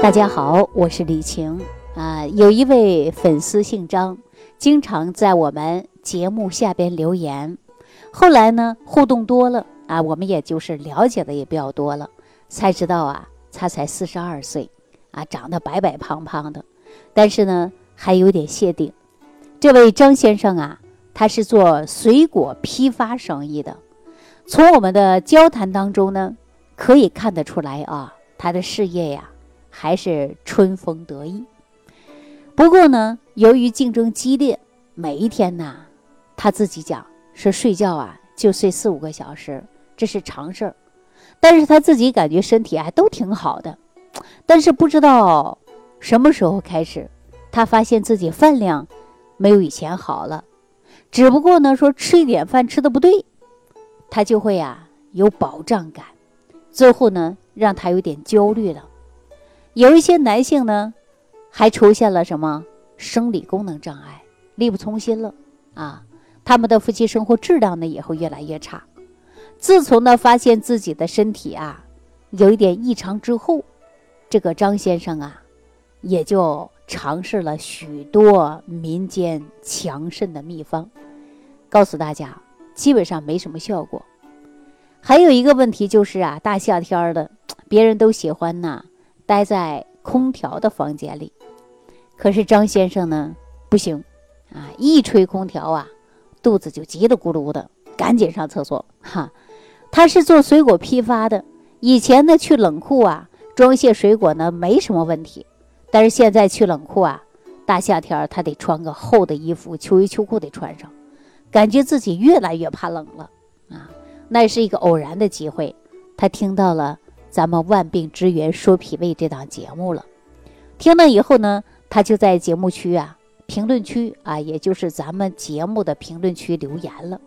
大家好，我是李晴啊。有一位粉丝姓张，经常在我们节目下边留言。后来呢，互动多了啊，我们也就是了解的也比较多了，才知道啊，他才四十二岁啊，长得白白胖胖的，但是呢，还有点谢顶。这位张先生啊，他是做水果批发生意的。从我们的交谈当中呢，可以看得出来啊，他的事业呀。还是春风得意。不过呢，由于竞争激烈，每一天呢，他自己讲是睡觉啊，就睡四五个小时，这是常事儿。但是他自己感觉身体还都挺好的。但是不知道什么时候开始，他发现自己饭量没有以前好了。只不过呢，说吃一点饭吃的不对，他就会啊有饱胀感，最后呢，让他有点焦虑了。有一些男性呢，还出现了什么生理功能障碍，力不从心了啊！他们的夫妻生活质量呢也会越来越差。自从呢发现自己的身体啊有一点异常之后，这个张先生啊也就尝试了许多民间强肾的秘方，告诉大家基本上没什么效果。还有一个问题就是啊，大夏天的，别人都喜欢呐。待在空调的房间里，可是张先生呢不行啊！一吹空调啊，肚子就叽里咕噜的，赶紧上厕所哈。他是做水果批发的，以前呢去冷库啊装卸水果呢没什么问题，但是现在去冷库啊，大夏天他得穿个厚的衣服，秋衣秋裤得穿上，感觉自己越来越怕冷了啊。那是一个偶然的机会，他听到了。咱们万病之源说脾胃这档节目了，听了以后呢，他就在节目区啊、评论区啊，也就是咱们节目的评论区留言了，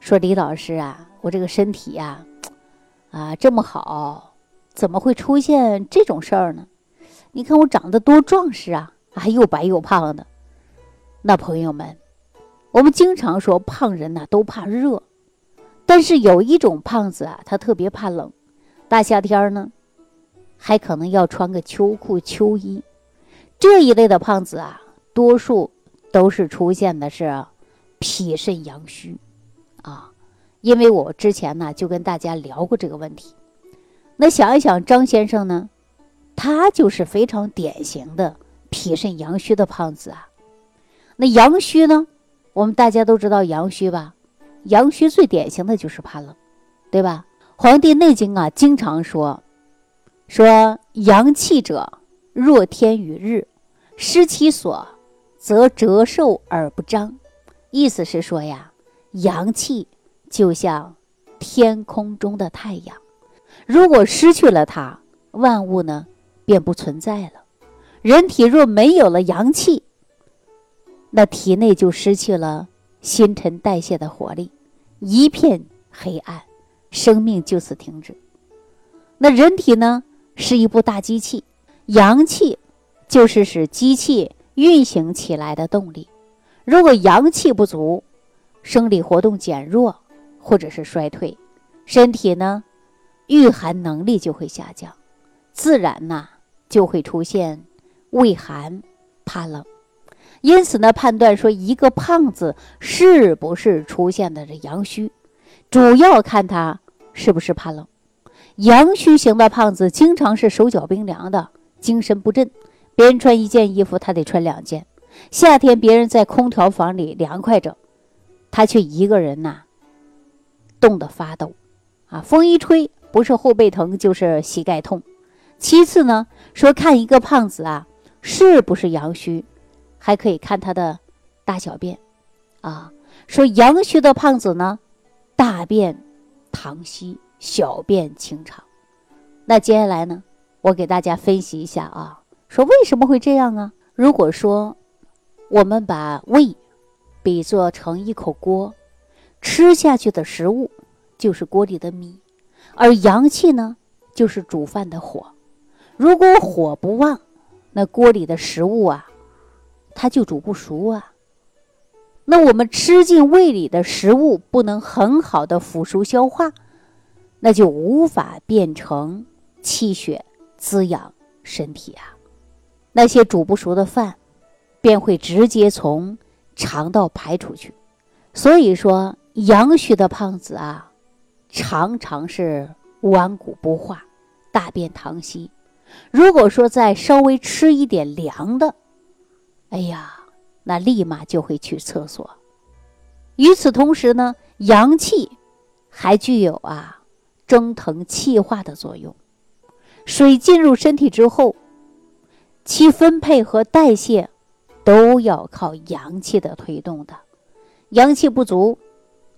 说李老师啊，我这个身体呀，啊这么好，怎么会出现这种事儿呢？你看我长得多壮实啊，还又白又胖的。那朋友们，我们经常说胖人呐都怕热，但是有一种胖子啊，他特别怕冷。大夏天呢，还可能要穿个秋裤秋衣。这一类的胖子啊，多数都是出现的是脾肾阳虚啊。因为我之前呢就跟大家聊过这个问题。那想一想，张先生呢，他就是非常典型的脾肾阳虚的胖子啊。那阳虚呢，我们大家都知道阳虚吧？阳虚最典型的就是怕冷，对吧？《黄帝内经》啊，经常说，说阳气者，若天与日，失其所，则折寿而不彰。意思是说呀，阳气就像天空中的太阳，如果失去了它，万物呢便不存在了。人体若没有了阳气，那体内就失去了新陈代谢的活力，一片黑暗。生命就此停止。那人体呢，是一部大机器，阳气就是使机器运行起来的动力。如果阳气不足，生理活动减弱或者是衰退，身体呢，御寒能力就会下降，自然呐就会出现畏寒怕冷。因此呢，判断说一个胖子是不是出现的这阳虚。主要看他是不是怕冷，阳虚型的胖子经常是手脚冰凉的，精神不振。别人穿一件衣服，他得穿两件。夏天别人在空调房里凉快着，他却一个人呐，冻得发抖。啊，风一吹，不是后背疼就是膝盖痛。其次呢，说看一个胖子啊，是不是阳虚，还可以看他的大小便。啊，说阳虚的胖子呢。大便溏稀，小便清长。那接下来呢？我给大家分析一下啊，说为什么会这样啊？如果说我们把胃比作成一口锅，吃下去的食物就是锅里的米，而阳气呢就是煮饭的火。如果火不旺，那锅里的食物啊，它就煮不熟啊。那我们吃进胃里的食物不能很好的腐熟消化，那就无法变成气血滋养身体啊，那些煮不熟的饭，便会直接从肠道排出去。所以说，阳虚的胖子啊，常常是顽固不化，大便溏稀。如果说再稍微吃一点凉的，哎呀，那立马就会去厕所。与此同时呢，阳气还具有啊蒸腾气化的作用。水进入身体之后，其分配和代谢都要靠阳气的推动的。阳气不足，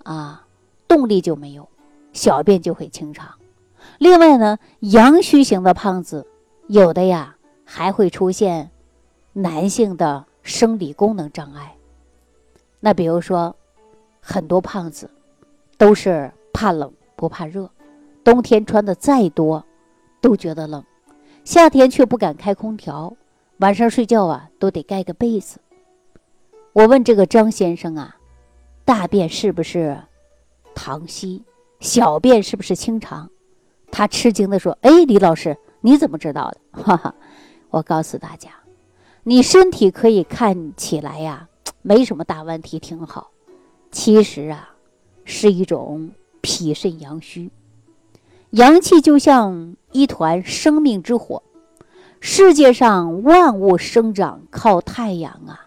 啊，动力就没有，小便就会清长。另外呢，阳虚型的胖子，有的呀还会出现男性的生理功能障碍。那比如说，很多胖子都是怕冷不怕热，冬天穿的再多。都觉得冷，夏天却不敢开空调，晚上睡觉啊都得盖个被子。我问这个张先生啊，大便是不是溏稀，小便是不是清长？他吃惊的说：“哎，李老师，你怎么知道的？”哈哈，我告诉大家，你身体可以看起来呀 没什么大问题，挺好，其实啊是一种脾肾阳虚。阳气就像一团生命之火，世界上万物生长靠太阳啊，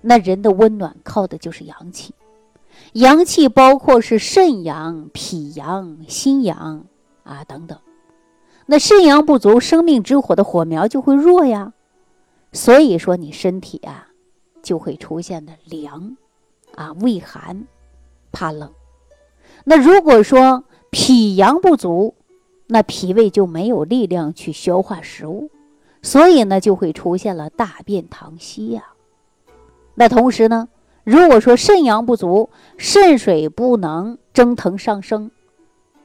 那人的温暖靠的就是阳气。阳气包括是肾阳、脾阳、心阳啊等等。那肾阳不足，生命之火的火苗就会弱呀。所以说你身体啊就会出现的凉啊畏寒、怕冷。那如果说，脾阳不足，那脾胃就没有力量去消化食物，所以呢就会出现了大便溏稀呀。那同时呢，如果说肾阳不足，肾水不能蒸腾上升，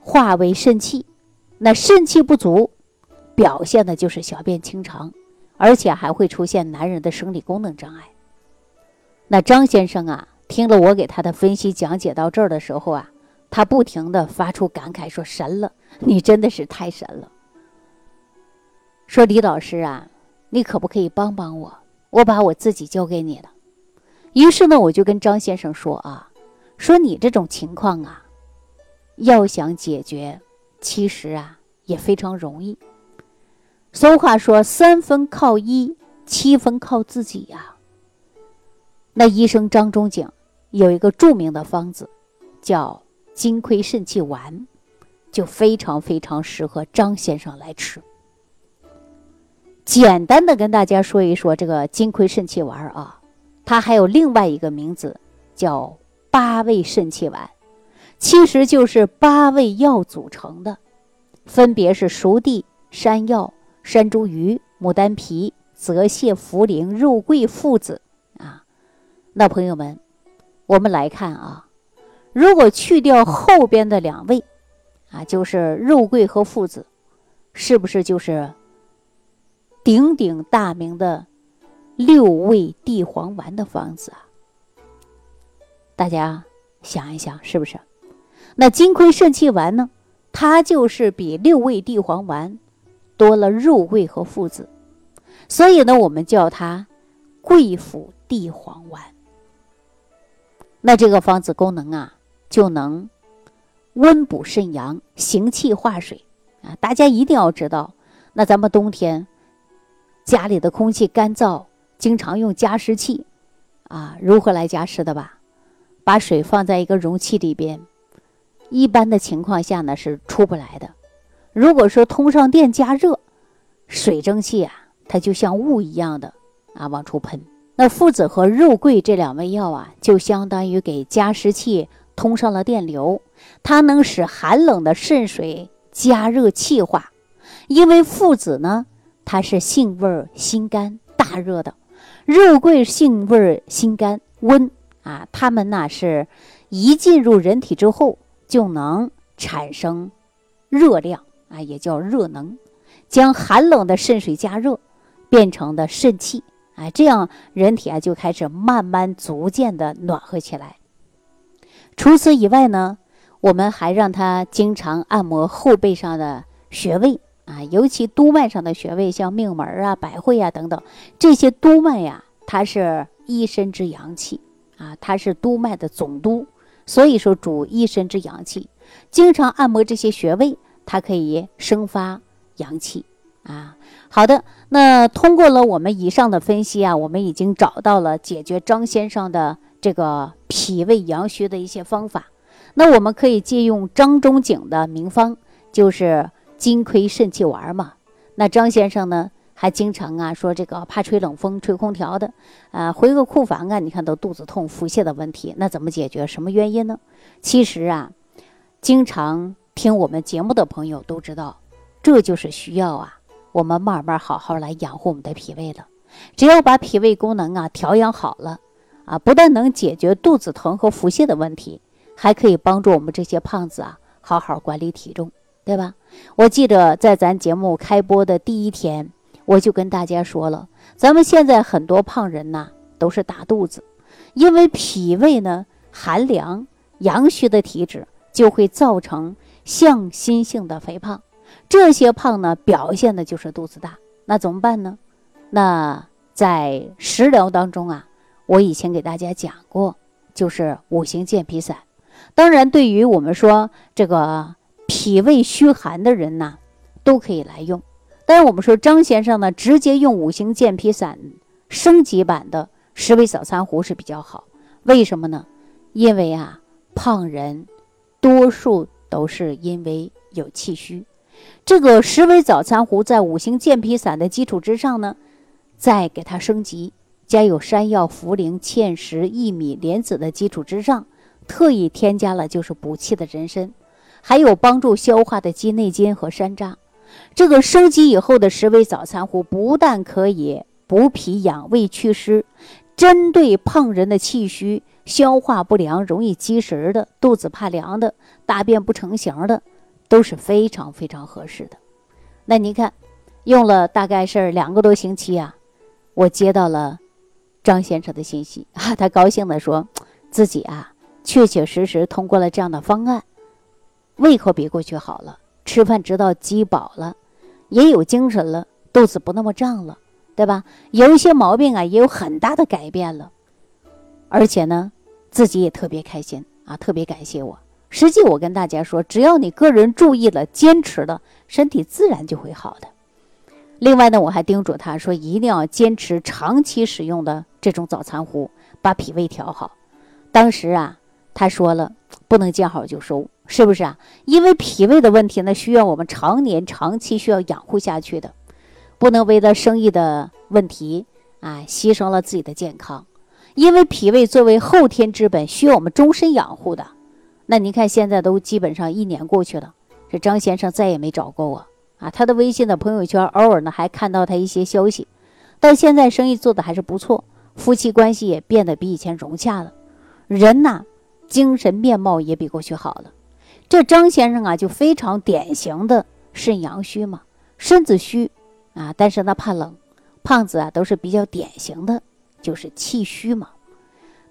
化为肾气，那肾气不足，表现的就是小便清长，而且还会出现男人的生理功能障碍。那张先生啊，听了我给他的分析讲解到这儿的时候啊。他不停的发出感慨，说：“神了，你真的是太神了。”说李老师啊，你可不可以帮帮我？我把我自己交给你了。于是呢，我就跟张先生说啊，说你这种情况啊，要想解决，其实啊也非常容易。俗话说：“三分靠医，七分靠自己呀。”那医生张仲景有一个著名的方子，叫。金匮肾气丸就非常非常适合张先生来吃。简单的跟大家说一说这个金匮肾气丸啊，它还有另外一个名字叫八味肾气丸，其实就是八味药组成的，分别是熟地、山药、山茱萸、牡丹皮、泽泻、茯苓、肉桂、附子啊。那朋友们，我们来看啊。如果去掉后边的两味，啊，就是肉桂和附子，是不是就是鼎鼎大名的六味地黄丸的方子啊？大家想一想，是不是？那金匮肾气丸呢？它就是比六味地黄丸多了肉桂和附子，所以呢，我们叫它桂附地黄丸。那这个方子功能啊？就能温补肾阳、行气化水啊！大家一定要知道，那咱们冬天家里的空气干燥，经常用加湿器啊，如何来加湿的吧？把水放在一个容器里边，一般的情况下呢是出不来的。如果说通上电加热，水蒸气啊，它就像雾一样的啊往出喷。那附子和肉桂这两味药啊，就相当于给加湿器。通上了电流，它能使寒冷的渗水加热气化。因为附子呢，它是性味心肝大热的；肉桂性味心肝温啊。它们呢是一进入人体之后就能产生热量啊，也叫热能，将寒冷的肾水加热变成的肾气啊，这样人体啊就开始慢慢逐渐的暖和起来。除此以外呢，我们还让他经常按摩后背上的穴位啊，尤其督脉上的穴位，像命门啊、百会啊等等，这些督脉呀，它是一身之阳气啊，它是督脉的总督，所以说主一身之阳气。经常按摩这些穴位，它可以生发阳气啊。好的，那通过了我们以上的分析啊，我们已经找到了解决张先生的这个脾胃阳虚的一些方法。那我们可以借用张仲景的名方，就是金匮肾气丸嘛。那张先生呢，还经常啊说这个怕吹冷风、吹空调的，啊回个库房啊，你看都肚子痛、腹泻的问题，那怎么解决？什么原因呢？其实啊，经常听我们节目的朋友都知道，这就是需要啊。我们慢慢好好来养护我们的脾胃了，只要把脾胃功能啊调养好了，啊，不但能解决肚子疼和腹泻的问题，还可以帮助我们这些胖子啊好好管理体重，对吧？我记得在咱节目开播的第一天，我就跟大家说了，咱们现在很多胖人呐都是大肚子，因为脾胃呢寒凉、阳虚的体质，就会造成向心性的肥胖。这些胖呢，表现的就是肚子大，那怎么办呢？那在食疗当中啊，我以前给大家讲过，就是五行健脾散。当然，对于我们说这个脾胃虚寒的人呢，都可以来用。但是我们说张先生呢，直接用五行健脾散升级版的十味早餐壶是比较好。为什么呢？因为啊，胖人多数都是因为有气虚。这个十味早餐壶在五行健脾散的基础之上呢，再给它升级，加有山药、茯苓、芡实、薏米、莲子的基础之上，特意添加了就是补气的人参，还有帮助消化的鸡内金和山楂。这个升级以后的十味早餐壶，不但可以补脾养胃祛湿，针对胖人的气虚、消化不良、容易积食的、肚子怕凉的、大便不成形的。都是非常非常合适的。那您看，用了大概是两个多星期啊，我接到了张先生的信息啊，他高兴的说，自己啊确确实实通过了这样的方案，胃口比过去好了，吃饭直到饥饱了，也有精神了，肚子不那么胀了，对吧？有一些毛病啊，也有很大的改变了，而且呢，自己也特别开心啊，特别感谢我。实际我跟大家说，只要你个人注意了、坚持了，身体自然就会好的。另外呢，我还叮嘱他说，一定要坚持长期使用的这种早餐壶，把脾胃调好。当时啊，他说了，不能见好就收，是不是啊？因为脾胃的问题呢，需要我们常年、长期需要养护下去的，不能为了生意的问题啊，牺牲了自己的健康。因为脾胃作为后天之本，需要我们终身养护的。那您看，现在都基本上一年过去了，这张先生再也没找过我啊。他的微信的朋友圈偶尔呢还看到他一些消息，到现在生意做的还是不错，夫妻关系也变得比以前融洽了，人呐，精神面貌也比过去好了。这张先生啊，就非常典型的肾阳虚嘛，身子虚啊，但是呢怕冷，胖子啊都是比较典型的，就是气虚嘛。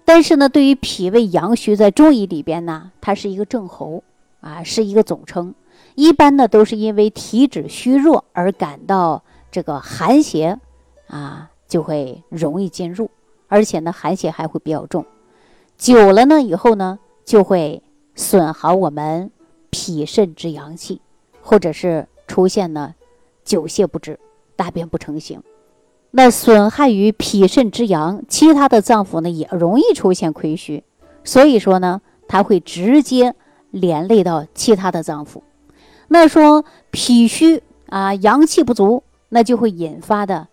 但是呢，对于脾胃阳虚，在中医里边呢，它是一个症候，啊，是一个总称。一般呢，都是因为体质虚弱而感到这个寒邪，啊，就会容易进入，而且呢，寒邪还会比较重。久了呢，以后呢，就会损耗我们脾肾之阳气，或者是出现呢久泻不止、大便不成形。那损害于脾肾之阳，其他的脏腑呢也容易出现亏虚，所以说呢，它会直接连累到其他的脏腑。那说脾虚啊，阳气不足，那就会引发的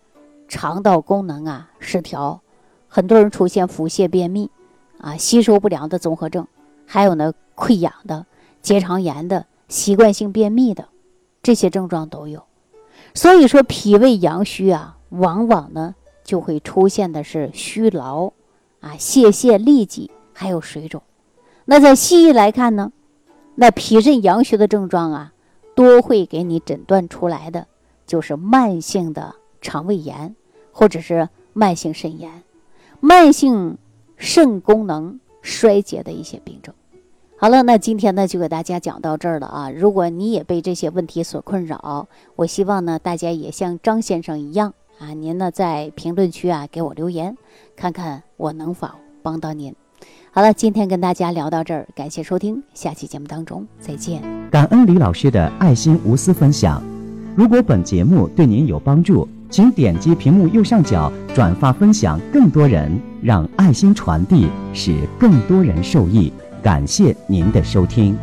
肠道功能啊失调，很多人出现腹泻、便秘啊、吸收不良的综合症，还有呢溃疡的、结肠炎的、习惯性便秘的这些症状都有。所以说脾胃阳虚啊。往往呢，就会出现的是虚劳，啊，泄泻、痢疾，还有水肿。那在西医来看呢，那脾肾阳虚的症状啊，多会给你诊断出来的就是慢性的肠胃炎，或者是慢性肾炎、慢性肾功能衰竭的一些病症。好了，那今天呢就给大家讲到这儿了啊。如果你也被这些问题所困扰，我希望呢大家也像张先生一样啊，您呢在评论区啊给我留言，看看我能否帮到您。好了，今天跟大家聊到这儿，感谢收听，下期节目当中再见。感恩李老师的爱心无私分享。如果本节目对您有帮助，请点击屏幕右上角转发分享，更多人让爱心传递，使更多人受益。感谢您的收听。